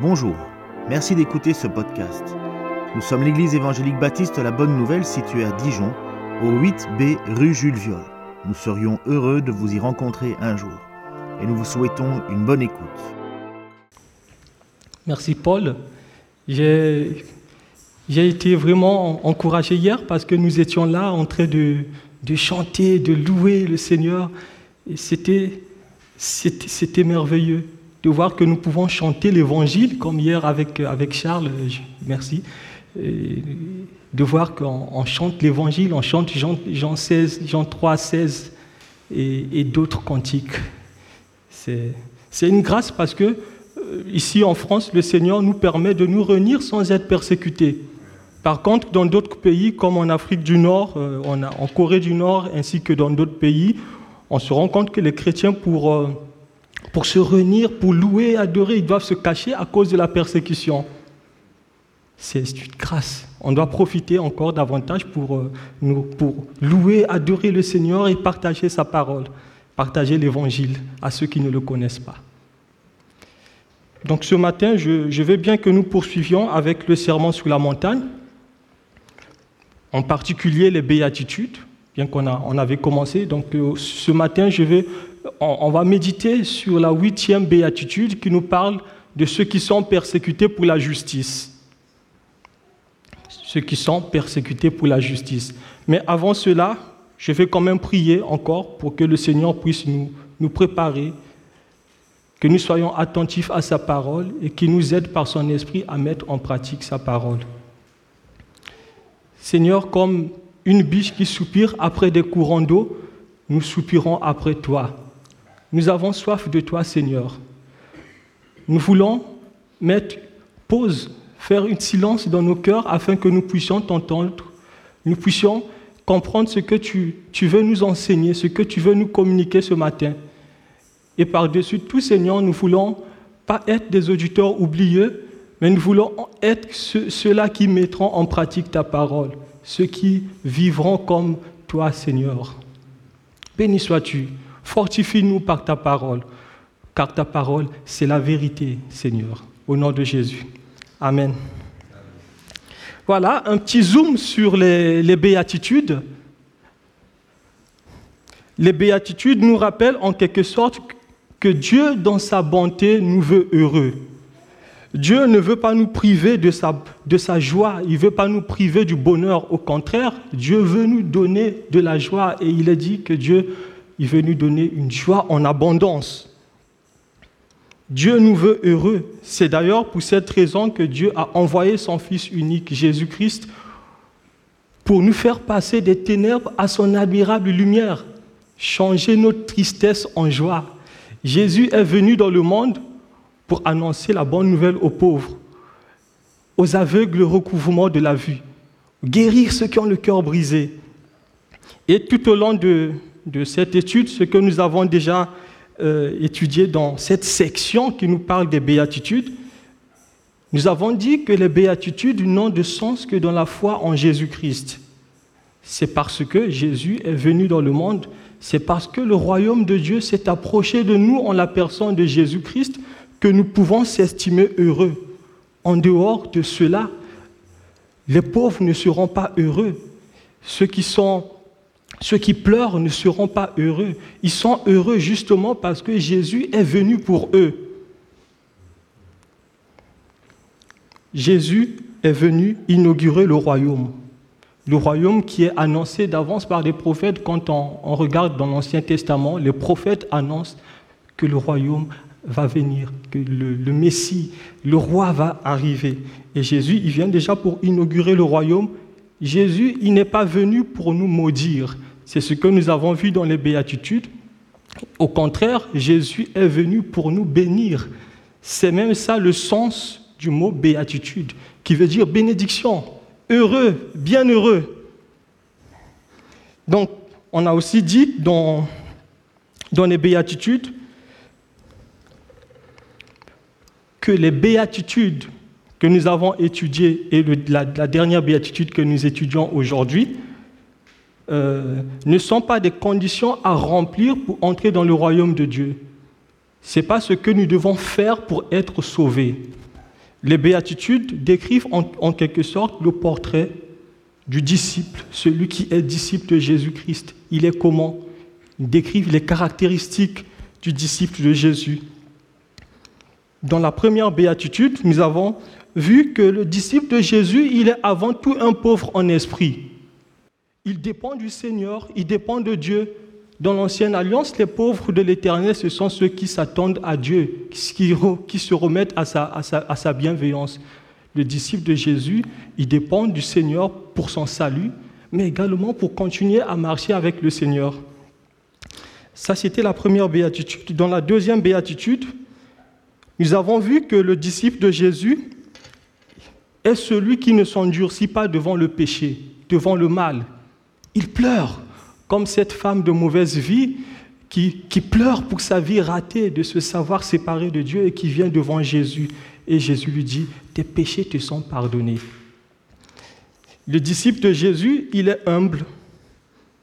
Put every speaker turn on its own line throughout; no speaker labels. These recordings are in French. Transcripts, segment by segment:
Bonjour, merci d'écouter ce podcast. Nous sommes l'église évangélique baptiste La Bonne Nouvelle située à Dijon, au 8B rue Jules Viol. Nous serions heureux de vous y rencontrer un jour et nous vous souhaitons une bonne écoute.
Merci Paul. J'ai été vraiment encouragé hier parce que nous étions là en train de, de chanter, de louer le Seigneur. C'était merveilleux de voir que nous pouvons chanter l'évangile, comme hier avec, avec Charles, merci, de voir qu'on chante l'évangile, on chante Jean, Jean, 16, Jean 3, 16 et, et d'autres cantiques. C'est une grâce parce que euh, ici en France, le Seigneur nous permet de nous réunir sans être persécutés. Par contre, dans d'autres pays, comme en Afrique du Nord, euh, en Corée du Nord, ainsi que dans d'autres pays, on se rend compte que les chrétiens, pour euh, pour se réunir, pour louer, adorer, ils doivent se cacher à cause de la persécution. C'est une grâce. On doit profiter encore davantage pour, euh, louer, adorer le Seigneur et partager sa parole, partager l'évangile à ceux qui ne le connaissent pas. Donc ce matin, je, je veux bien que nous poursuivions avec le serment sur la montagne, en particulier les béatitudes, bien qu'on on avait commencé. Donc euh, ce matin, je vais on, va méditer sur la huitième béatitude qui nous parle de ceux qui sont persécutés pour la justice. Ceux qui sont persécutés pour la justice. Mais avant cela, je vais quand même prier encore pour que le Seigneur puisse nous, nous préparer, que nous soyons attentifs à sa parole et qu'il nous aide par son esprit à mettre en pratique sa parole. Seigneur, comme une biche qui soupire après des courants d'eau, nous soupirons après toi. Nous avons soif de toi, Seigneur. Nous voulons mettre pause, faire une silence dans nos cœurs afin que nous puissions t'entendre, nous puissions comprendre ce que tu, veux nous enseigner, ce que tu veux nous communiquer ce matin. Et par-dessus tout, Seigneur, nous voulons pas être des auditeurs oublieux, mais nous voulons être ceux-là qui mettront en pratique ta parole, ceux qui vivront comme toi, Seigneur. Béni sois-tu. Fortifie-nous par ta parole, car ta parole, c'est la vérité, Seigneur. Au nom de Jésus. Amen. Voilà un petit zoom sur les, béatitudes. Les béatitudes nous rappellent en quelque sorte que Dieu, dans sa bonté, nous veut heureux. Dieu ne veut pas nous priver de sa, de sa joie, il ne veut pas nous priver du bonheur. Au contraire, Dieu veut nous donner de la joie et il a dit que Dieu il veut nous donner une joie en abondance. Dieu nous veut heureux. C'est d'ailleurs pour cette raison que Dieu a envoyé son Fils unique, Jésus-Christ, pour nous faire passer des ténèbres à son admirable lumière, changer notre tristesse en joie. Jésus est venu dans le monde pour annoncer la bonne nouvelle aux pauvres, aux aveugles le recouvrement de la vue, guérir ceux qui ont le cœur brisé. Et tout au long de, de cette étude ce que nous avons déjà euh, étudié dans cette section qui nous parle des béatitudes. Nous avons dit que les béatitudes n'ont de sens que dans la foi en Jésus-Christ. C'est parce que Jésus est venu dans le monde, c'est parce que le royaume de Dieu s'est approché de nous en la personne de Jésus-Christ que nous pouvons s'estimer heureux. En dehors de cela, les pauvres ne seront pas heureux. Ceux qui sont ceux qui pleurent ne seront pas heureux. Ils sont heureux justement parce que Jésus est venu pour eux. Jésus est venu inaugurer le royaume. Le royaume qui est annoncé d'avance par des prophètes. Quand on, regarde dans l'Ancien Testament, les prophètes annoncent que le royaume va venir, que le, le, Messie, le roi va arriver. Et Jésus, il vient déjà pour inaugurer le royaume. Jésus, il n'est pas venu pour nous maudire. C'est ce que nous avons vu dans les béatitudes. Au contraire, Jésus est venu pour nous bénir. C'est même ça le sens du mot béatitude, qui veut dire bénédiction, heureux, bienheureux. Donc, on a aussi dit dans, les béatitudes que les béatitudes que nous avons étudiées et la dernière béatitude que nous étudions aujourd'hui, euh, ne sont pas des conditions à remplir pour entrer dans le royaume de Dieu. Ce n'est pas ce que nous devons faire pour être sauvés. Les béatitudes décrivent en, quelque sorte le portrait du disciple, celui qui est disciple de Jésus-Christ. Il est comment? Ils décrivent les caractéristiques du disciple de Jésus. Dans la première béatitude, nous avons vu que le disciple de Jésus, il est avant tout un pauvre en esprit. Il dépend du Seigneur, il dépend de Dieu. Dans l'ancienne alliance, les pauvres de l'Éternel, ce sont ceux qui s'attendent à Dieu, qui, se remettent à sa, à sa bienveillance. Le disciple de Jésus, il dépend du Seigneur pour son salut, mais également pour continuer à marcher avec le Seigneur. Ça, c'était la première béatitude. Dans la deuxième béatitude, nous avons vu que le disciple de Jésus est celui qui ne s'endurcit pas devant le péché, devant le mal. Il pleure comme cette femme de mauvaise vie qui, qui, pleure pour sa vie ratée de se savoir séparée de Dieu et qui vient devant Jésus. Et Jésus lui dit, tes péchés te sont pardonnés. Le disciple de Jésus, il est humble,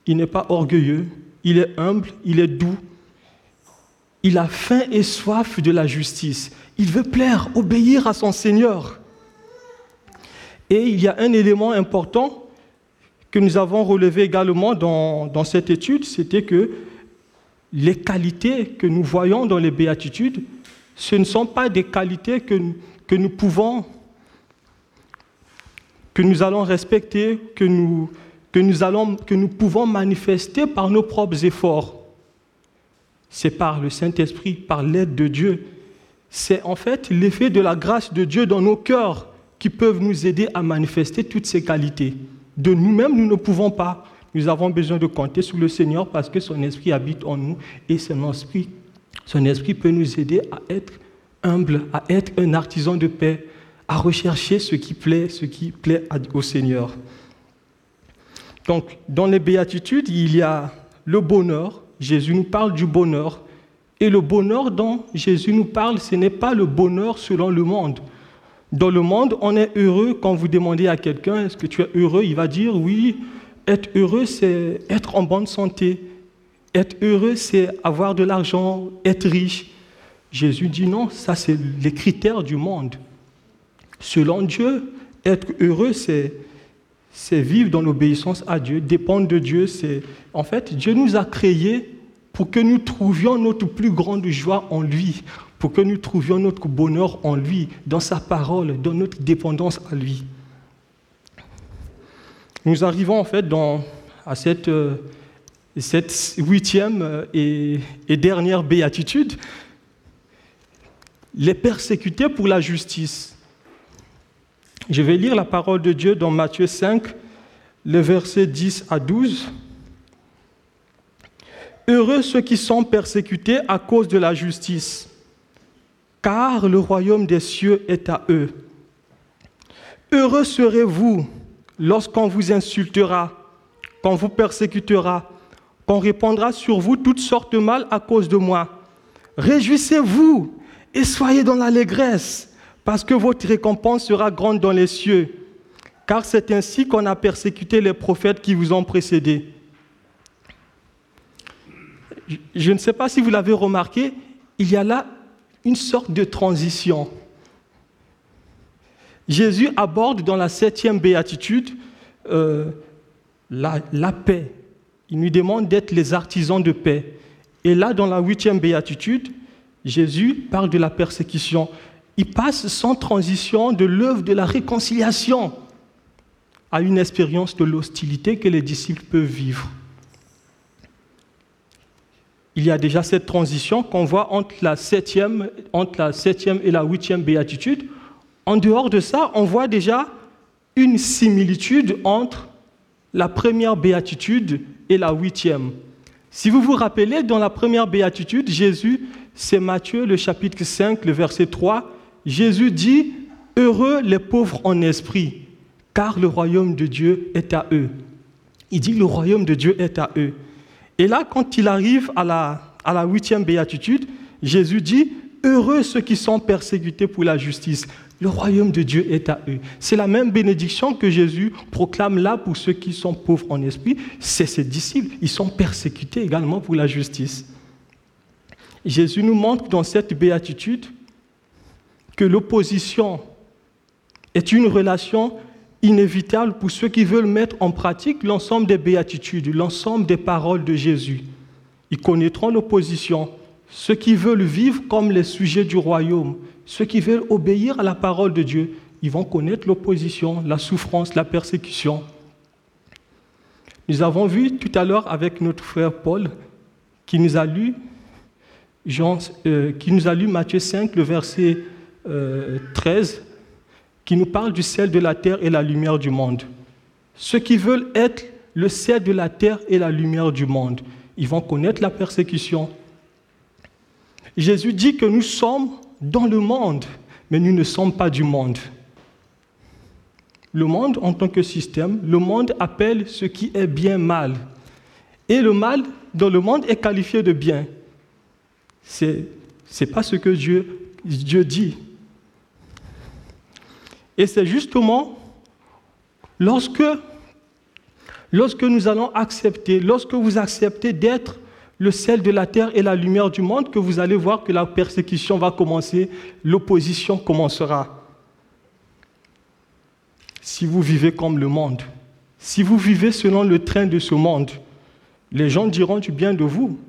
il n'est pas orgueilleux, il est humble, il est doux. Il a faim et soif de la justice. Il veut plaire, obéir à son Seigneur. Et il y a un élément important que nous avons relevé également dans, cette étude, c'était que les qualités que nous voyons dans les béatitudes, ce ne sont pas des qualités que, que nous pouvons, que nous allons respecter, que nous, que nous, allons, que nous pouvons manifester par nos propres efforts. C'est par le Saint-Esprit, par l'aide de Dieu. C'est en fait l'effet de la grâce de Dieu dans nos cœurs qui peuvent nous aider à manifester toutes ces qualités. De nous-mêmes, nous ne pouvons pas. Nous avons besoin de compter sur le Seigneur parce que son esprit habite en nous et son esprit, peut nous aider à être humble, à être un artisan de paix, à rechercher ce qui plaît, ce qui plaît au Seigneur. Donc, dans les béatitudes, il y a le bonheur. Jésus nous parle du bonheur. Et le bonheur dont Jésus nous parle, ce n'est pas le bonheur selon le monde. Dans le monde, on est heureux quand vous demandez à quelqu'un est-ce que tu es heureux? Il va dire oui. Être heureux, c'est être en bonne santé. Être heureux, c'est avoir de l'argent, être riche. Jésus dit non, ça c'est les critères du monde. Selon Dieu, être heureux, c'est vivre dans l'obéissance à Dieu, dépendre de Dieu. En fait Dieu nous a créés pour que nous trouvions notre plus grande joie en lui pour que nous trouvions notre bonheur en lui, dans sa parole, dans notre dépendance à lui. Nous arrivons en fait à cette, euh, huitième euh, et, et dernière béatitude, les persécutés pour la justice. Je vais lire la parole de Dieu dans Matthieu 5, les versets 10 à 12. Heureux ceux qui sont persécutés à cause de la justice car le royaume des cieux est à eux. Heureux serez-vous lorsqu'on vous insultera, qu'on vous persécutera, qu'on répandra sur vous toutes sortes de mal à cause de moi. Réjouissez-vous et soyez dans l'allégresse, parce que votre récompense sera grande dans les cieux. Car c'est ainsi qu'on a persécuté les prophètes qui vous ont précédés. Je ne sais pas si vous l'avez remarqué, il y a là une sorte de transition. Jésus aborde dans la septième béatitude euh, la, la, paix. Il nous demande d'être les artisans de paix. Et là, dans la huitième béatitude, Jésus parle de la persécution. Il passe sans transition de l'œuvre de la réconciliation à une expérience de l'hostilité que les disciples peuvent vivre il y a déjà cette transition qu'on voit entre la, septième, entre la septième et la huitième béatitude. En dehors de ça, on voit déjà une similitude entre la première béatitude et la huitième. Si vous vous rappelez, dans la première béatitude, Jésus, c'est Matthieu, le chapitre 5, le verset 3, Jésus dit, Heureux les pauvres en esprit, car le royaume de Dieu est à eux. Il dit, le royaume de Dieu est à eux. Et là, quand il arrive à la, huitième béatitude, Jésus dit, Heureux ceux qui sont persécutés pour la justice. Le royaume de Dieu est à eux. C'est la même bénédiction que Jésus proclame là pour ceux qui sont pauvres en esprit. C'est ses disciples. Ils sont persécutés également pour la justice. Jésus nous montre dans cette béatitude que l'opposition est une relation inévitable pour ceux qui veulent mettre en pratique l'ensemble des béatitudes, l'ensemble des paroles de Jésus. Ils connaîtront l'opposition. Ceux qui veulent vivre comme les sujets du royaume, ceux qui veulent obéir à la parole de Dieu, ils vont connaître l'opposition, la souffrance, la persécution. Nous avons vu tout à l'heure avec notre frère Paul qui nous a lu, Jean, euh, qui nous a lu Matthieu 5, le verset 13, euh, qui nous parle du sel de la terre et la lumière du monde. Ceux qui veulent être le sel de la terre et la lumière du monde, ils vont connaître la persécution. Jésus dit que nous sommes dans le monde, mais nous ne sommes pas du monde. Le monde en tant que système, le monde appelle ce qui est bien mal. Et le mal dans le monde est qualifié de bien. Ce n'est pas ce que Dieu, Dieu dit. Et c'est justement lorsque, nous allons accepter, lorsque vous acceptez d'être le sel de la terre et la lumière du monde, que vous allez voir que la persécution va commencer, l'opposition commencera. Si vous vivez comme le monde, si vous vivez selon le train de ce monde, les gens diront du bien de vous.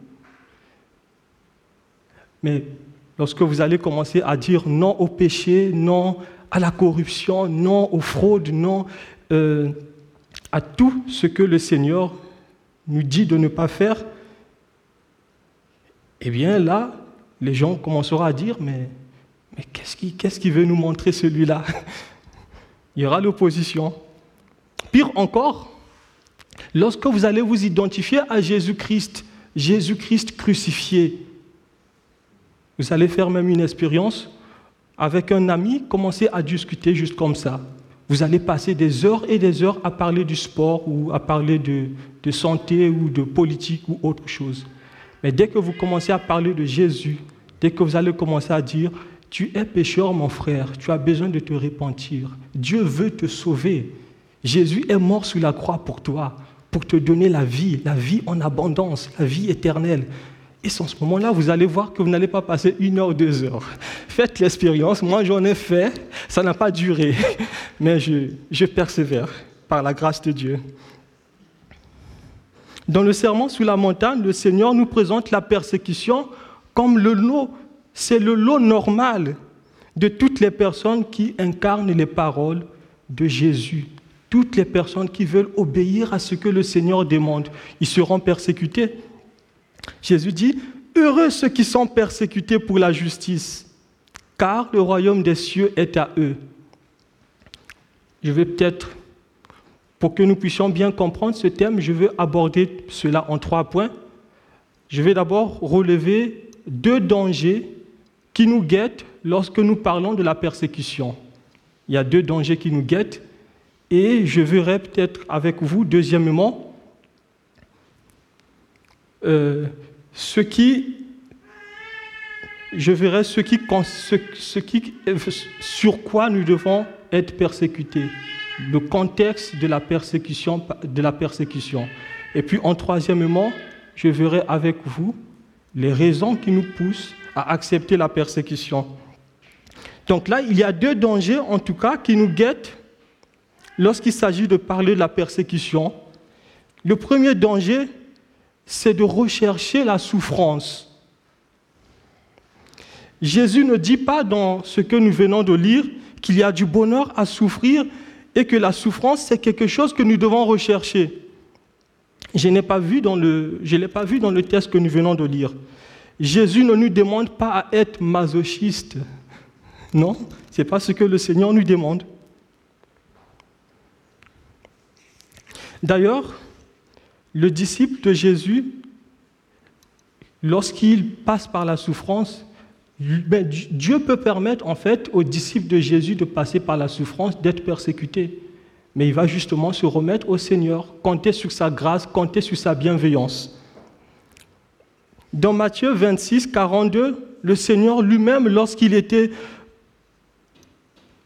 Mais lorsque vous allez commencer à dire non au péché, non à la corruption, non aux fraudes, non euh, à tout ce que le Seigneur nous dit de ne pas faire, eh bien là, les gens commenceront à dire, mais, mais qu'est-ce qu'il veut nous montrer celui-là? Il y aura l'opposition. Pire encore, lorsque vous allez vous identifier à Jésus-Christ, Jésus-Christ crucifié, vous allez faire même une expérience avec un ami, commencer à discuter juste comme ça. Vous allez passer des heures et des heures à parler du sport ou à parler de, de santé ou de politique ou autre chose. Mais dès que vous commencez à parler de Jésus, dès que vous allez commencer à dire, tu es pécheur mon frère, tu as besoin de te repentir, Dieu veut te sauver, Jésus est mort sur la croix pour toi, pour te donner la vie, la vie en abondance, la vie éternelle. Et en ce moment-là, vous allez voir que vous n'allez pas passer une heure, deux heures. Faites l'expérience. Moi, j'en ai fait. Ça n'a pas duré. Mais je, je persévère par la grâce de Dieu. Dans le serment sous la montagne, le Seigneur nous présente la persécution comme le lot. C'est le lot normal de toutes les personnes qui incarnent les paroles de Jésus. Toutes les personnes qui veulent obéir à ce que le Seigneur demande, ils seront persécutés. Jésus dit, Heureux ceux qui sont persécutés pour la justice, car le royaume des cieux est à eux. Je vais peut-être, pour que nous puissions bien comprendre ce thème, je vais aborder cela en trois points. Je vais d'abord relever deux dangers qui nous guettent lorsque nous parlons de la persécution. Il y a deux dangers qui nous guettent et je verrai peut-être avec vous, deuxièmement, euh, ce qui, je verrai ce qui, ce, qui, sur quoi nous devons être persécutés, le contexte de la persécution, de la persécution. Et puis, en troisièmement, je verrai avec vous les raisons qui nous poussent à accepter la persécution. Donc là, il y a deux dangers, en tout cas, qui nous guettent lorsqu'il s'agit de parler de la persécution. Le premier danger, c'est de rechercher la souffrance. Jésus ne dit pas dans ce que nous venons de lire qu'il y a du bonheur à souffrir et que la souffrance, c'est quelque chose que nous devons rechercher. Je n'ai pas vu dans le, je l'ai pas vu dans le texte que nous venons de lire. Jésus ne nous demande pas à être masochiste. Non, ce n'est pas ce que le Seigneur nous demande. D'ailleurs, le disciple de Jésus, lorsqu'il passe par la souffrance, ben, Dieu peut permettre en fait aux disciples de Jésus de passer par la souffrance, d'être persécutés. Mais il va justement se remettre au Seigneur, compter sur sa grâce, compter sur sa bienveillance. Dans Matthieu 26, 42, le Seigneur lui-même, lorsqu'il était,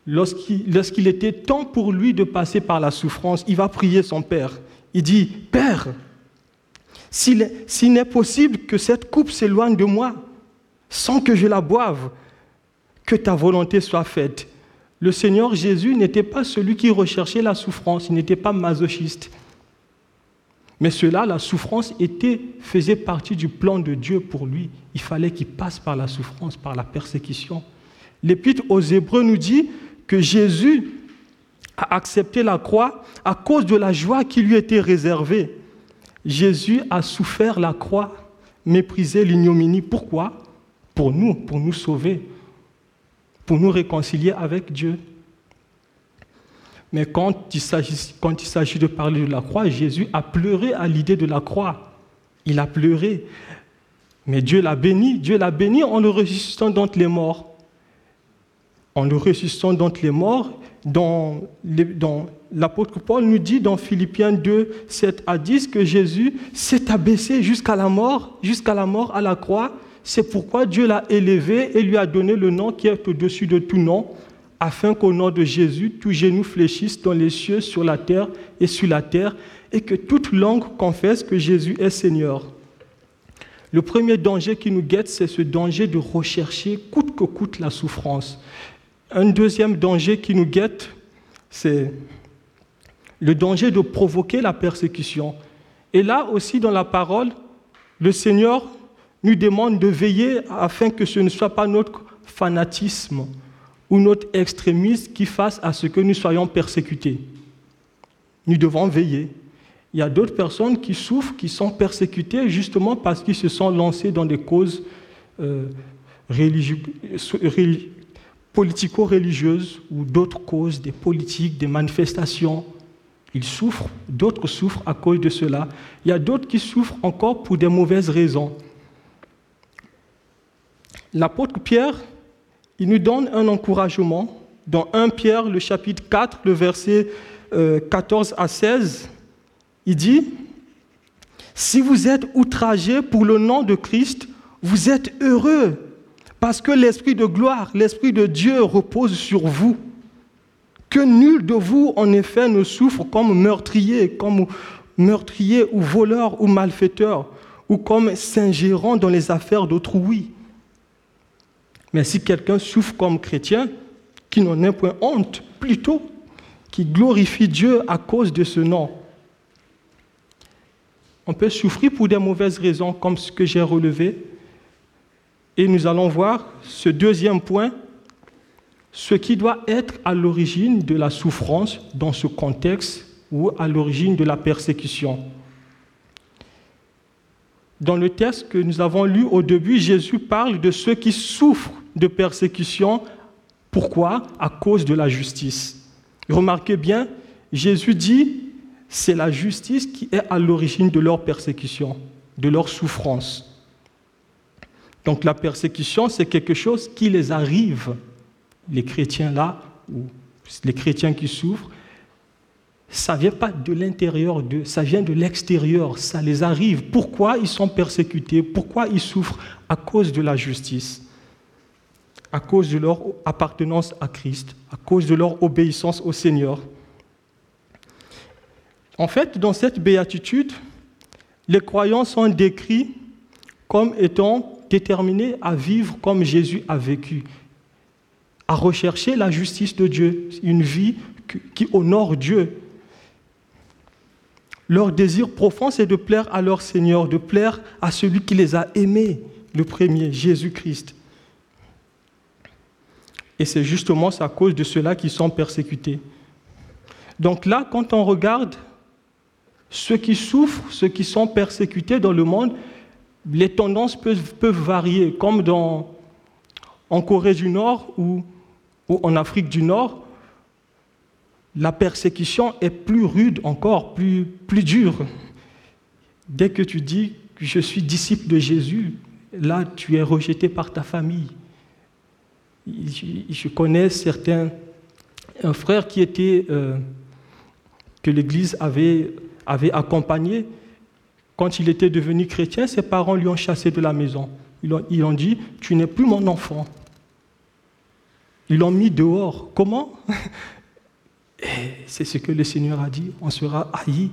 lorsqu'il était temps pour lui de passer par la souffrance, il va prier son Père. Il dit, Père, s'il n'est possible que cette coupe s'éloigne de moi sans que je la boive, que ta volonté soit faite. Le Seigneur Jésus n'était pas celui qui recherchait la souffrance, il n'était pas masochiste. Mais cela, la souffrance était, faisait partie du plan de Dieu pour lui. Il fallait qu'il passe par la souffrance, par la persécution. L'Épître aux Hébreux nous dit que Jésus a accepté la croix à cause de la joie qui lui était réservée. Jésus a souffert la croix, méprisé l'ignominie. Pourquoi? Pour nous, pour nous sauver, pour nous réconcilier avec Dieu. Mais quand il s'agit de parler de la croix, Jésus a pleuré à l'idée de la croix. Il a pleuré. Mais Dieu l'a béni. Dieu l'a béni en le ressuscitant d'entre les morts. En le ressuscitant d'entre les morts, l'apôtre Paul nous dit dans Philippiens 2, 7 à 10 que Jésus s'est abaissé jusqu'à la mort, jusqu'à la mort à la croix. C'est pourquoi Dieu l'a élevé et lui a donné le nom qui est au-dessus de tout nom, afin qu'au nom de Jésus, tout genou fléchisse dans les cieux, sur la terre et sur la terre, et que toute langue confesse que Jésus est Seigneur. Le premier danger qui nous guette, c'est ce danger de rechercher coûte que coûte la souffrance. Un deuxième danger qui nous guette, c'est le danger de provoquer la persécution. Et là aussi, dans la parole, le Seigneur nous demande de veiller afin que ce ne soit pas notre fanatisme, ou notre extrémisme qui fasse à ce que nous soyons persécutés. Nous devons veiller. Il y a d'autres personnes qui souffrent, qui sont persécutées justement parce qu'ils se sont lancés dans des causes euh, politico-religieuses ou d'autres causes, des politiques, des manifestations. Ils souffrent, d'autres souffrent à cause de cela. Il y a d'autres qui souffrent encore pour des mauvaises raisons. L'apôtre Pierre il nous donne un encouragement dans 1 Pierre, le chapitre 4, le verset 14 euh, à 16. Il dit, si vous êtes outragés pour le nom de Christ, vous êtes heureux parce que l'Esprit de gloire, l'Esprit de Dieu repose sur vous. Que nul de vous, en effet, ne souffre comme meurtrier, comme meurtrier ou voleur ou malfaiteur, ou comme s'ingérant dans les affaires d'autrui. Mais si quelqu'un souffre comme chrétien, qui n'en ait point honte, plutôt, qui glorifie Dieu à cause de ce nom. On peut souffrir pour des mauvaises raisons, comme ce que j'ai relevé. Et nous allons voir ce deuxième point, ce qui doit être à l'origine de la souffrance dans ce contexte ou à l'origine de la persécution. Dans le texte que nous avons lu au début, Jésus parle de ceux qui souffrent de persécution. Pourquoi? À cause de la justice. Remarquez bien, Jésus dit, c'est la justice qui est à l'origine de leur persécution, de leur souffrance. Donc la persécution, c'est quelque chose qui les arrive, les chrétiens là, ou les chrétiens qui souffrent, ça ne vient pas de l'intérieur ça vient de l'extérieur, ça les arrive. Pourquoi ils sont persécutés? Pourquoi ils souffrent? À cause de la justice à cause de leur appartenance à Christ, à cause de leur obéissance au Seigneur. En fait, dans cette béatitude, les croyants sont décrits comme étant déterminés à vivre comme Jésus a vécu, à rechercher la justice de Dieu, une vie qui honore Dieu. Leur désir profond, c'est de plaire à leur Seigneur, de plaire à celui qui les a aimés, le premier, Jésus-Christ. Et c'est justement à cause de cela qu'ils sont persécutés. Donc là, quand on regarde ceux qui souffrent, ceux qui sont persécutés dans le monde, les tendances peuvent, varier, comme en Corée du Nord ou, ou en Afrique du Nord, la persécution est plus rude encore, plus, plus dure. Dès que tu dis que je suis disciple de Jésus, là tu es rejeté par ta famille, je connais certains, un frère qui était, euh, que l'Église avait, avait accompagné. Quand il était devenu chrétien, ses parents lui ont chassé de la maison. Ils ont, ils dit, tu n'es plus mon enfant. Ils l'ont mis dehors. Comment? C'est ce que le Seigneur a dit, on sera haï.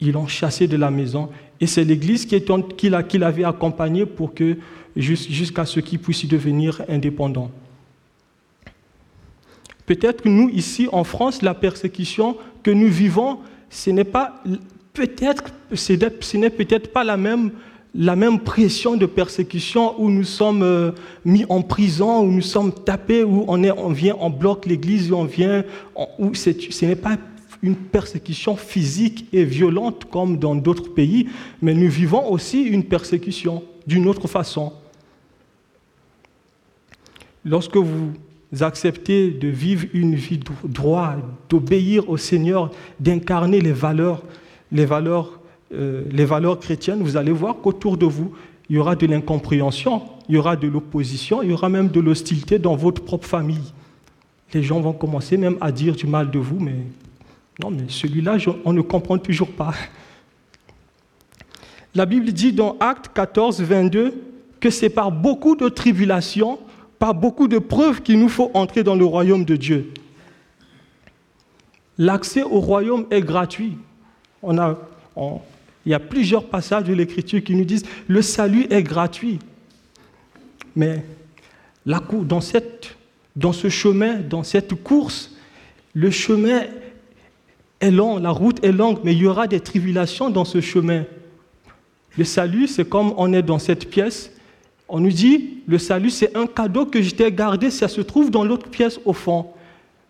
Ils l'ont chassé de la maison. Et c'est l'Église qui, qui l'avait accompagné pour que jusqu'à ce qu'il puisse devenir indépendant. Peut-être que nous, ici en France, la persécution que nous vivons, ce n'est pas peut-être, ce n'est peut-être pas la même, la même pression de persécution où nous sommes euh, mis en prison, où nous sommes tapés, où on, vient, on bloque l'église, où on vient, ce n'est pas une persécution physique et violente comme dans d'autres pays, mais nous vivons aussi une persécution d'une autre façon. Lorsque vous acceptez de vivre une vie droite, d'obéir au Seigneur, d'incarner les valeurs, les valeurs, euh, les valeurs chrétiennes, vous allez voir qu'autour de vous, il y aura de l'incompréhension, il y aura de l'opposition, il y aura même de l'hostilité dans votre propre famille. Les gens vont commencer même à dire du mal de vous, mais non, mais celui-là, on ne comprend toujours pas. La Bible dit dans Acte 14, 22 que c'est par beaucoup de tribulations par beaucoup de preuves qu'il nous faut entrer dans le royaume de Dieu. L'accès au royaume est gratuit. On a, il y a plusieurs passages de l'Écriture qui nous disent le salut est gratuit. Mais la, dans, cette, dans ce chemin, dans cette course, le chemin est long, la route est longue, mais il y aura des tribulations dans ce chemin. Le salut, c'est comme on est dans cette pièce, on nous dit, le salut, c'est un cadeau que je t'ai gardé, ça se trouve dans l'autre pièce au fond.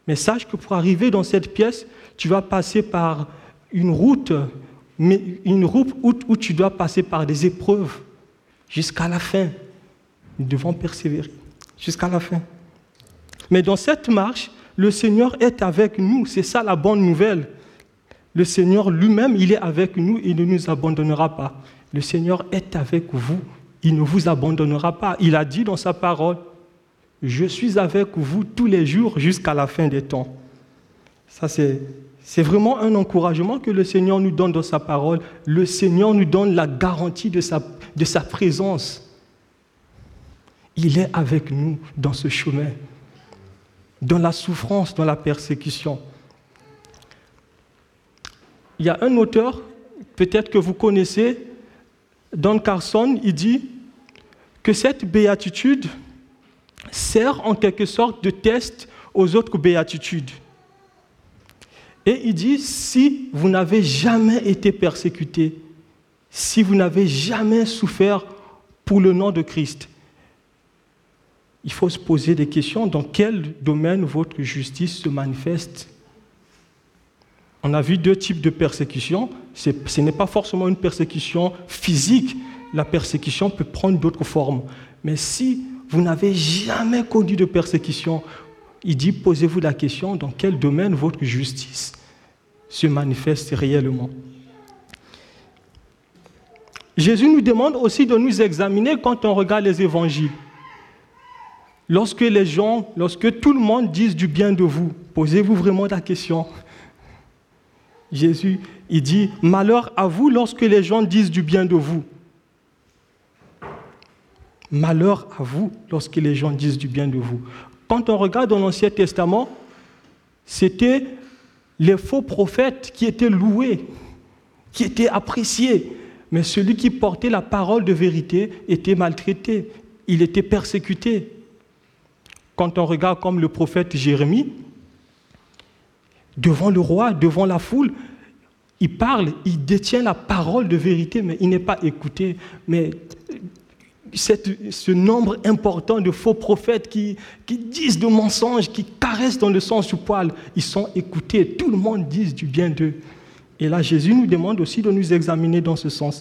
Mais sache que pour arriver dans cette pièce, tu vas passer par une route, mais une route où, tu dois passer par des épreuves jusqu'à la fin. Nous devons persévérer jusqu'à la fin. Mais dans cette marche, le Seigneur est avec nous. C'est ça la bonne nouvelle. Le Seigneur lui-même, il est avec nous, il ne nous abandonnera pas. Le Seigneur est avec vous il ne vous abandonnera pas. Il a dit dans sa parole, je suis avec vous tous les jours jusqu'à la fin des temps. Ça, c'est, c'est vraiment un encouragement que le Seigneur nous donne dans sa parole. Le Seigneur nous donne la garantie de sa, présence. Il est avec nous dans ce chemin, dans la souffrance, dans la persécution. Il y a un auteur, peut-être que vous connaissez, Don Carson, il dit que cette béatitude sert en quelque sorte de test aux autres béatitudes. Et il dit, si vous n'avez jamais été persécuté, si vous n'avez jamais souffert pour le nom de Christ, il faut se poser des questions dans quel domaine votre justice se manifeste? On a vu deux types de persécutions. Ce n'est pas forcément une persécution physique, la persécution peut prendre d'autres formes. Mais si vous n'avez jamais connu de persécution, il dit, posez-vous la question dans quel domaine votre justice se manifeste réellement? Jésus nous demande aussi de nous examiner quand on regarde les évangiles. Lorsque les gens, lorsque tout le monde dit du bien de vous, posez-vous vraiment la question. Jésus, il dit, malheur à vous lorsque les gens disent du bien de vous. Malheur à vous lorsque les gens disent du bien de vous. Quand on regarde dans l'Ancien Testament, c'était les faux prophètes qui étaient loués, qui étaient appréciés. Mais celui qui portait la parole de vérité était maltraité, il était persécuté. Quand on regarde comme le prophète Jérémie, devant le roi, devant la foule, il parle, il détient la parole de vérité, mais il n'est pas écouté. Mais ce nombre important de faux prophètes qui, disent de mensonges, qui caressent dans le sens du poil, ils sont écoutés. Tout le monde dit du bien d'eux. Et là, Jésus nous demande aussi de nous examiner dans ce sens.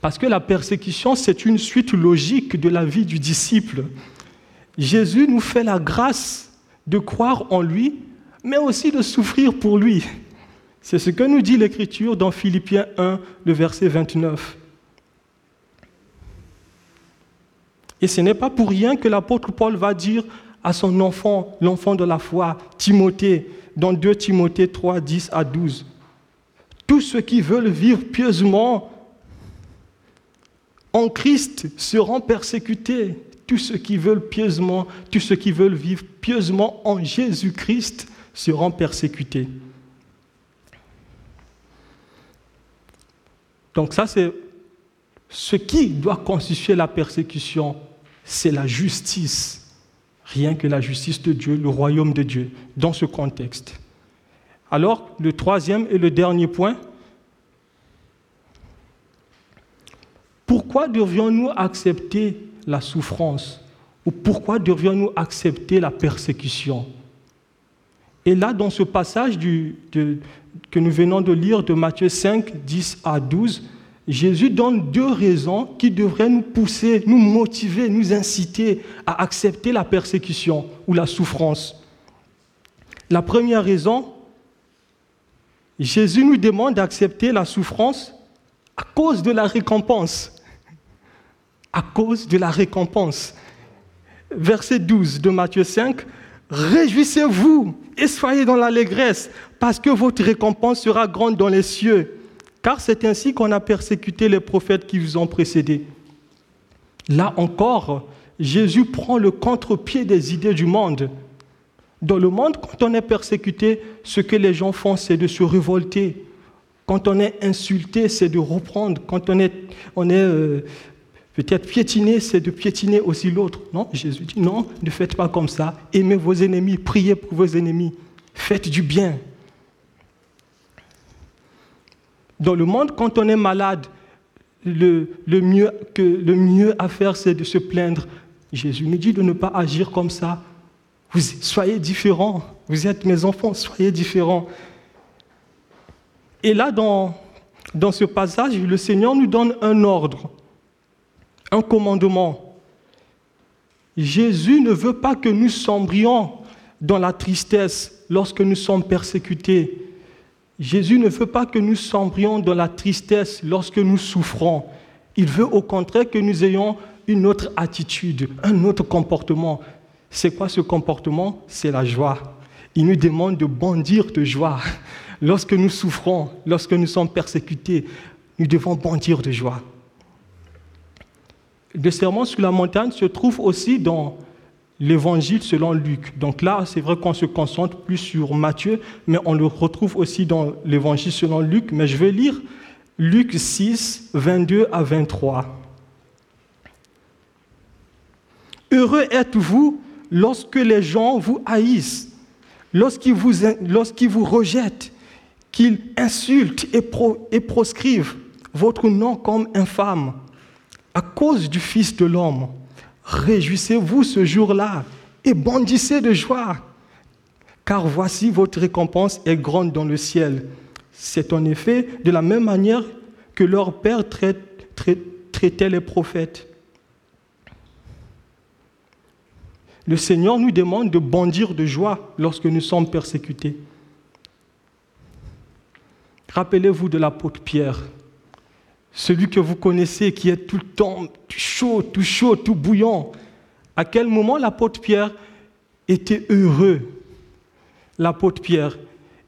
Parce que la persécution, c'est une suite logique de la vie du disciple. Jésus nous fait la grâce de croire en lui, mais aussi de souffrir pour lui. C'est ce que nous dit l'Écriture dans Philippiens 1, le verset 29. Et ce n'est pas pour rien que l'apôtre Paul va dire à son enfant, l'enfant de la foi, Timothée, dans 2 Timothée 3, 10 à 12, tous ceux qui veulent vivre pieusement en Christ seront persécutés. Tous ceux qui veulent pieusement, tous ceux qui veulent vivre pieusement en Jésus-Christ seront persécutés. Donc ça, c'est ce qui doit constituer la persécution c'est la justice. Rien que la justice de Dieu, le royaume de Dieu, dans ce contexte. Alors, le troisième et le dernier point, pourquoi devrions-nous accepter la souffrance ou pourquoi devrions-nous accepter la persécution? Et là, dans ce passage que nous venons de lire de Matthieu 5, 10 à 12, Jésus donne deux raisons qui devraient nous pousser, nous motiver, nous inciter à accepter la persécution ou la souffrance. La première raison, Jésus nous demande d'accepter la souffrance à cause de la récompense. À cause de la récompense. Verset 12 de Matthieu 5, Réjouissez-vous et soyez dans l'allégresse, parce que votre récompense sera grande dans les cieux car c'est ainsi qu'on a persécuté les prophètes qui vous ont précédés. Là encore, Jésus prend le contre-pied des idées du monde. Dans le monde, quand on est persécuté, ce que les gens font, c'est de se révolter. Quand on est insulté, c'est de reprendre. Quand on est, on est euh, peut-être piétiné, c'est de piétiner aussi l'autre. Non, Jésus dit non, ne faites pas comme ça. Aimez vos ennemis, priez pour vos ennemis, faites du bien. Dans le monde, quand on est malade, le, mieux, à faire, c'est de se plaindre. Jésus nous dit de ne pas agir comme ça. Vous soyez différents. Vous êtes mes enfants, soyez différents. Et là, dans ce passage, le Seigneur nous donne un ordre, un commandement. Jésus ne veut pas que nous sombrions dans la tristesse lorsque nous sommes persécutés. Jésus ne veut pas que nous sombrions dans la tristesse lorsque nous souffrons. Il veut au contraire que nous ayons une autre attitude, un autre comportement. C'est quoi ce comportement? C'est la joie. Il nous demande de bondir de joie. Lorsque nous souffrons, lorsque nous sommes persécutés, nous devons bondir de joie. Le serment sur la montagne se trouve aussi dans l'évangile selon Luc. Donc là, c'est vrai qu'on se concentre plus sur Matthieu, mais on le retrouve aussi dans l'évangile selon Luc. Mais je vais lire Luc 6, 22 à 23. Heureux êtes-vous lorsque les gens vous haïssent, lorsqu'ils vous, vous rejettent, qu'ils insultent et, et proscrivent votre nom comme infâme à cause du Fils de l'homme. Réjouissez-vous ce jour-là et bondissez de joie, car voici votre récompense est grande dans le ciel. C'est en effet de la même manière que leur Père traitait les prophètes. Le Seigneur nous demande de bondir de joie lorsque nous sommes persécutés. Rappelez-vous de l'apôtre Pierre celui que vous connaissez qui est tout le temps tout chaud, tout chaud, tout bouillant. À quel moment l'apôtre Pierre était heureux? L'apôtre Pierre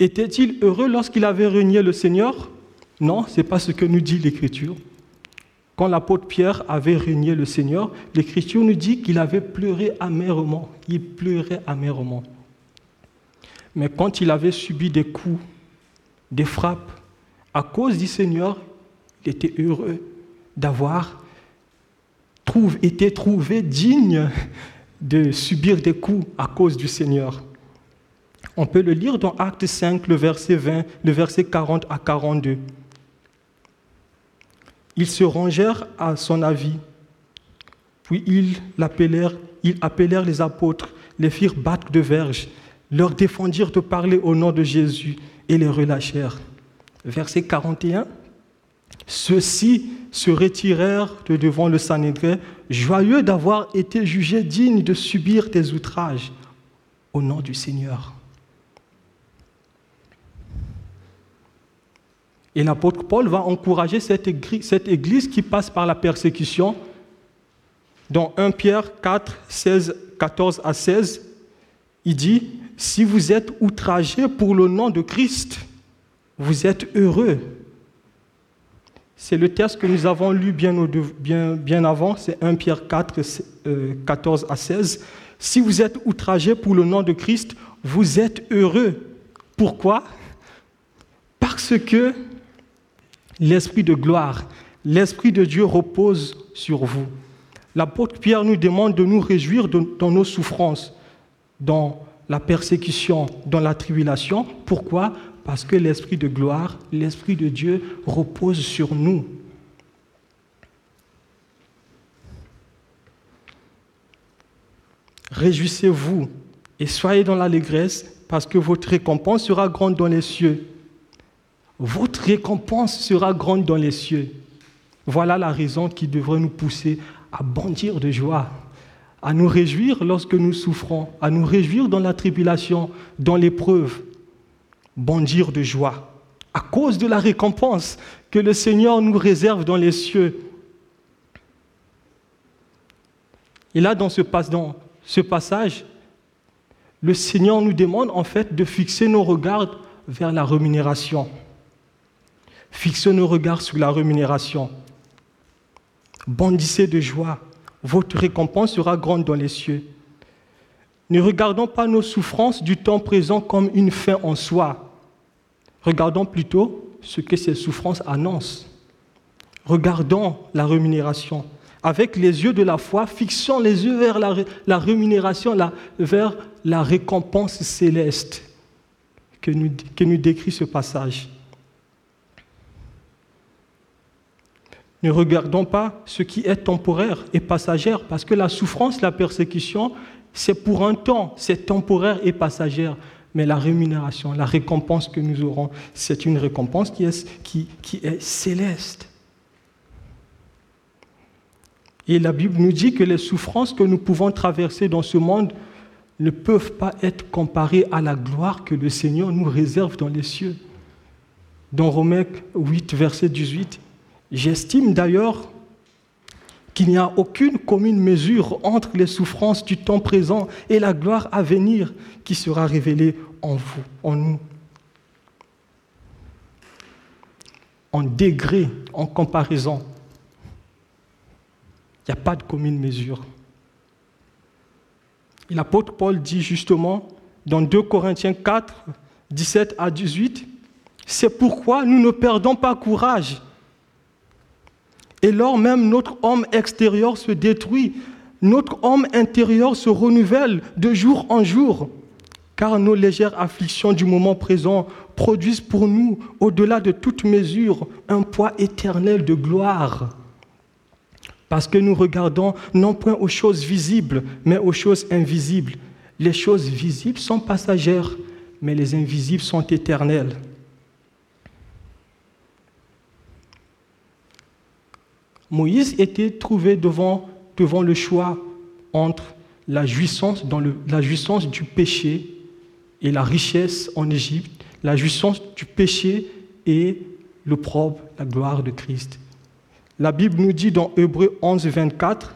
était-il heureux lorsqu'il avait régné le Seigneur? Non, ce n'est pas ce que nous dit l'Écriture. Quand l'apôtre Pierre avait régné le Seigneur, l'Écriture nous dit qu'il avait pleuré amèrement. Il pleurait amèrement. Mais quand il avait subi des coups, des frappes, à cause du Seigneur, il était heureux d'avoir été trouvé digne de subir des coups à cause du Seigneur. On peut le lire dans Acte 5, le verset 20, le verset 40 à 42. Ils se rangèrent à son avis, puis ils l'appelèrent, ils appelèrent les apôtres, les firent battre de verge, leur défendirent de parler au nom de Jésus et les relâchèrent. Verset 41. Ceux-ci se retirèrent de devant le Sanhédrin, joyeux d'avoir été jugés dignes de subir des outrages au nom du Seigneur. Et l'apôtre Paul va encourager cette église, cette église, qui passe par la persécution. Dans 1 Pierre 4, 16, 14 à 16, il dit, si vous êtes outragés pour le nom de Christ, vous êtes heureux c'est le texte que nous avons lu bien, avant, c'est 1 Pierre 4, 14 euh, à 16. Si vous êtes outragés pour le nom de Christ, vous êtes heureux. Pourquoi? Parce que l'Esprit de gloire, l'Esprit de Dieu repose sur vous. l'apôtre Pierre nous demande de nous réjouir dans nos souffrances, dans la persécution, dans la tribulation. Pourquoi? Parce que l'Esprit de gloire, l'Esprit de Dieu repose sur nous. Réjouissez-vous et soyez dans l'allégresse parce que votre récompense sera grande dans les cieux. Votre récompense sera grande dans les cieux. Voilà la raison qui devrait nous pousser à bondir de joie, à nous réjouir lorsque nous souffrons, à nous réjouir dans la tribulation, dans l'épreuve. Bondir de joie à cause de la récompense que le Seigneur nous réserve dans les cieux. Et là, dans ce, passage, le Seigneur nous demande en fait de fixer nos regards vers la rémunération. Fixez nos regards sur la rémunération. Bondissez de joie, votre récompense sera grande dans les cieux. Ne regardons pas nos souffrances du temps présent comme une fin en soi. Regardons plutôt ce que ces souffrances annoncent. Regardons la rémunération avec les yeux de la foi, fixant les yeux vers la, rémunération, vers la récompense céleste que nous, que nous décrit ce passage. Ne regardons pas ce qui est temporaire et passagère, parce que la souffrance, la persécution, c'est pour un temps, c'est temporaire et passagère. Mais la rémunération, la récompense que nous aurons, c'est une récompense qui est, céleste. Et la Bible nous dit que les souffrances que nous pouvons traverser dans ce monde ne peuvent pas être comparées à la gloire que le Seigneur nous réserve dans les cieux. Dans Romains 8, verset 18, j'estime d'ailleurs qu'il n'y a aucune commune mesure entre les souffrances du temps présent et la gloire à venir qui sera révélée en vous, en nous. En degré, en comparaison il n'y a pas de commune mesure. L'apôtre Paul dit justement dans 2 Corinthiens 4, 17 à 18, c'est pourquoi nous ne perdons pas courage. Et lors même notre homme extérieur se détruit, notre homme intérieur se renouvelle de jour en jour, car nos légères afflictions du moment présent produisent pour nous, au-delà de toute mesure, un poids éternel de gloire parce que nous regardons non point aux choses visibles, mais aux choses invisibles. Les choses visibles sont passagères, mais les invisibles sont éternelles. Moïse était trouvé devant, le choix entre la jouissance, dans la jouissance du péché et la richesse en Égypte, la jouissance du péché et l'opprobre, la gloire de Christ. La Bible nous dit dans Hébreu 11, 24,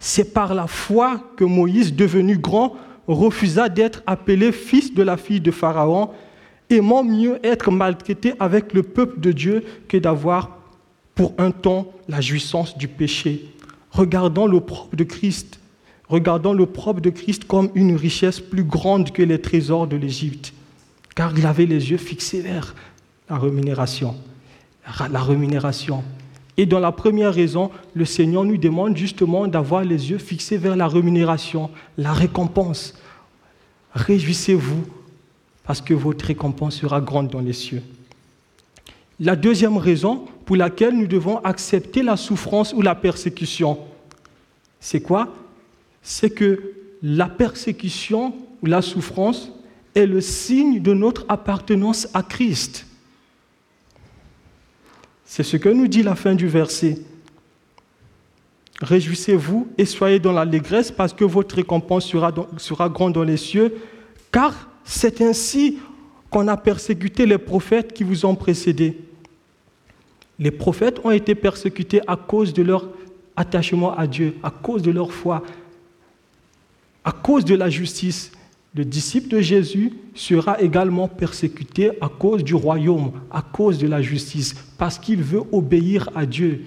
c'est par la foi que Moïse, devenu grand, refusa d'être appelé fils de la fille de Pharaon, aimant mieux être maltraité avec le peuple de Dieu que d'avoir pour un temps la jouissance du péché. Regardons le propre de Christ. Regardons le propre de Christ comme une richesse plus grande que les trésors de l'Égypte, car il avait les yeux fixés vers la rémunération. La rémunération. Et dans la première raison, le Seigneur nous demande justement d'avoir les yeux fixés vers la rémunération, la récompense. Réjouissez-vous parce que votre récompense sera grande dans les cieux. La deuxième raison pour laquelle nous devons accepter la souffrance ou la persécution, c'est quoi? C'est que la persécution ou la souffrance est le signe de notre appartenance à Christ. C'est ce que nous dit la fin du verset. Réjouissez-vous et soyez dans l'allégresse parce que votre récompense sera, sera grande dans les cieux, car c'est ainsi qu'on a persécuté les prophètes qui vous ont précédés. Les prophètes ont été persécutés à cause de leur attachement à Dieu, à cause de leur foi, à cause de la justice le disciple de Jésus sera également persécuté à cause du royaume, à cause de la justice, parce qu'il veut obéir à Dieu.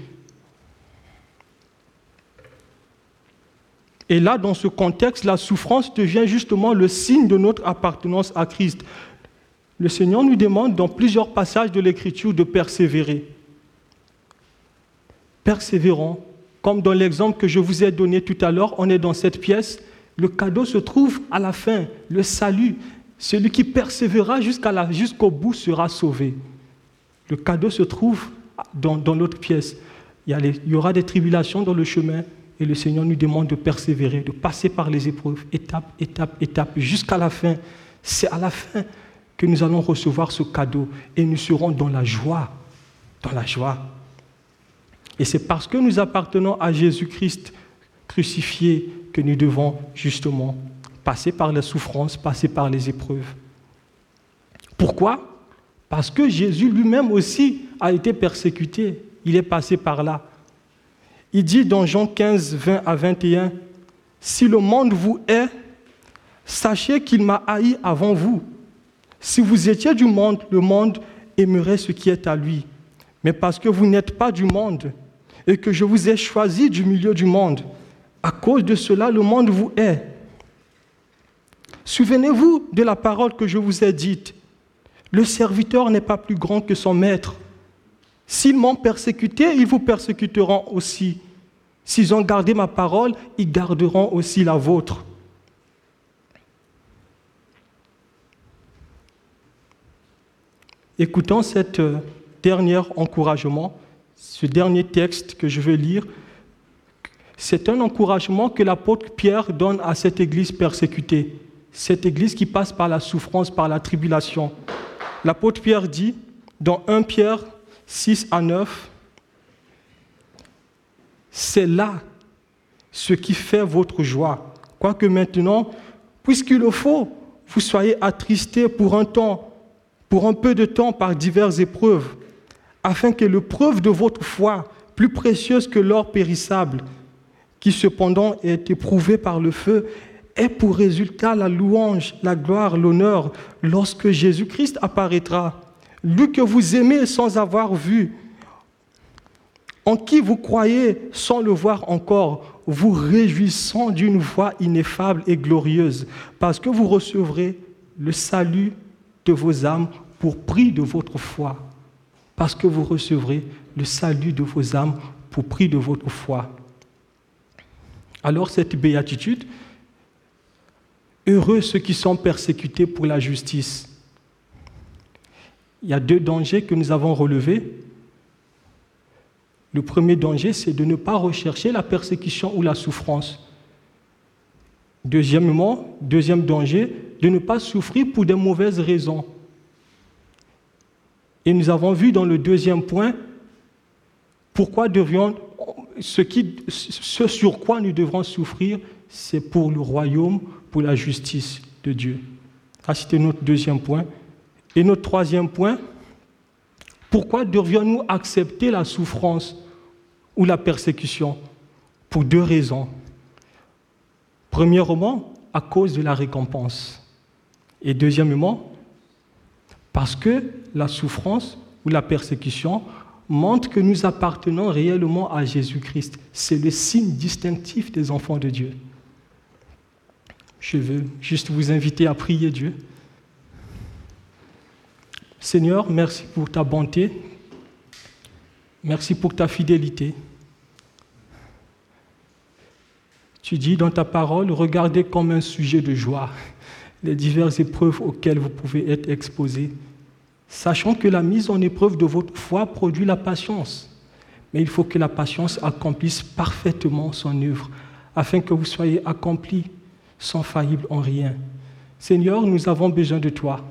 Et là, dans ce contexte, la souffrance devient justement le signe de notre appartenance à Christ. Le Seigneur nous demande dans plusieurs passages de l'Écriture de persévérer. Persévérons comme dans l'exemple que je vous ai donné tout à l'heure, on est dans cette pièce, le cadeau se trouve à la fin, le salut. Celui qui persévérera jusqu'au bout sera sauvé. Le cadeau se trouve dans, dans l'autre pièce. Il y, il y aura des tribulations dans le chemin et le Seigneur nous demande de persévérer, de passer par les épreuves, étape, étape, étape, jusqu'à la fin. C'est à la fin que nous allons recevoir ce cadeau et nous serons dans la joie, dans la joie. Et c'est parce que nous appartenons à Jésus-Christ crucifié que nous devons justement passer par la souffrance, passer par les épreuves. Pourquoi? Parce que Jésus lui-même aussi a été persécuté. Il est passé par là. Il dit dans Jean 15, 20 à 21, Si le monde vous hait, sachez qu'il m'a haï avant vous. Si vous étiez du monde, le monde aimerait ce qui est à lui. Mais parce que vous n'êtes pas du monde et que je vous ai choisi du milieu du monde, à cause de cela, le monde vous hait. Souvenez-vous de la parole que je vous ai dite. Le serviteur n'est pas plus grand que son maître. S'ils m'ont persécuté, ils vous persécuteront aussi. S'ils ont gardé ma parole, ils garderont aussi la vôtre. Écoutons cet euh, dernier encouragement, ce dernier texte que je vais lire. C'est un encouragement que l'apôtre Pierre donne à cette église persécutée, cette église qui passe par la souffrance, par la tribulation. L'apôtre Pierre dit, dans 1 Pierre 6 à 9, c'est là ce qui fait votre joie. Quoique maintenant, puisqu'il le faut, vous soyez attristés pour un temps, pour un peu de temps par diverses épreuves, afin que l'épreuve de votre foi, plus précieuse que l'or périssable, qui cependant est éprouvée par le feu, ait pour résultat la louange, la gloire, l'honneur, lorsque Jésus-Christ apparaîtra. Lui que vous aimez sans avoir vu, en qui vous croyez sans le voir encore, vous réjouissant d'une voix ineffable et glorieuse, parce que vous recevrez le salut de vos âmes pour prix de votre foi. Parce que vous recevrez le salut de vos âmes pour prix de votre foi. Alors cette béatitude, heureux ceux qui sont persécutés pour la justice. Il y a deux dangers que nous avons relevés. Le premier danger, c'est de ne pas rechercher la persécution ou la souffrance. Deuxièmement, deuxième danger, de ne pas souffrir pour de mauvaises raisons. Et nous avons vu dans le deuxième point pourquoi devrions, ce, ce sur quoi nous devrons souffrir, c'est pour le royaume, pour la justice de Dieu. Ça, c'était notre deuxième point. Et notre troisième point, pourquoi devrions-nous accepter la souffrance ou la persécution? Pour deux raisons. Premièrement, à cause de la récompense. Et deuxièmement, parce que la souffrance ou la persécution montre que nous appartenons réellement à Jésus-Christ. C'est le signe distinctif des enfants de Dieu. Je veux juste vous inviter à prier Dieu. Seigneur, merci pour ta bonté, Merci pour ta fidélité. Tu dis dans ta parole, regardez comme un sujet de joie les diverses épreuves auxquelles vous pouvez être exposés, sachant que la mise en épreuve de votre foi produit la patience. Mais il faut que la patience accomplisse parfaitement son œuvre, afin que vous soyez accomplis sans faillible en rien. Seigneur, nous avons besoin de toi.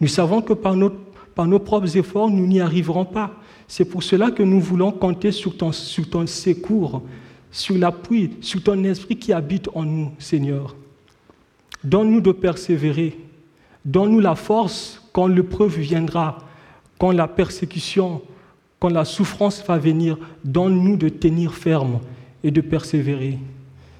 Nous savons que par, nos propres efforts, nous n'y arriverons pas. C'est pour cela que nous voulons compter sur ton secours, sur l'appui, sur ton esprit qui habite en nous, Seigneur. Donne-nous de persévérer. Donne-nous la force quand l'épreuve viendra, quand la persécution, quand la souffrance va venir. Donne-nous de tenir ferme et de persévérer.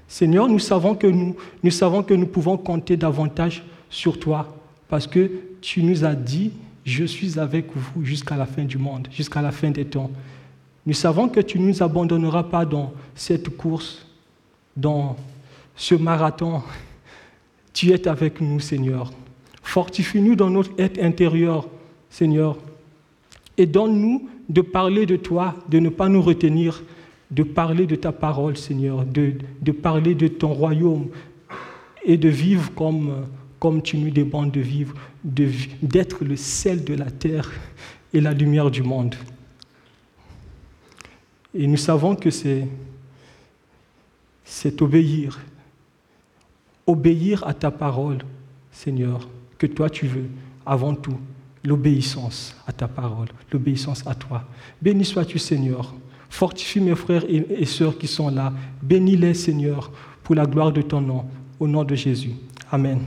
Seigneur, nous savons que nous, nous savons que nous pouvons compter davantage sur toi parce que tu nous as dit je suis avec vous jusqu'à la fin du monde, jusqu'à la fin des temps. Nous savons que tu ne nous abandonneras pas dans cette course, dans ce marathon. Tu es avec nous, Seigneur. Fortifie-nous dans notre être intérieur, Seigneur. Et donne-nous de parler de toi, de ne pas nous retenir, de parler de ta parole, Seigneur, de, de parler de ton royaume et de vivre comme, tu nous demandes de vivre, d'être le sel de la terre et la lumière du monde. Et nous savons que c'est obéir, obéir à ta parole, Seigneur, que toi tu veux, avant tout, l'obéissance à ta parole, l'obéissance à toi. Béni sois-tu, Seigneur. Fortifie mes frères et sœurs qui sont là. Bénis-les, Seigneur, pour la gloire de ton nom, au nom de Jésus. Amen.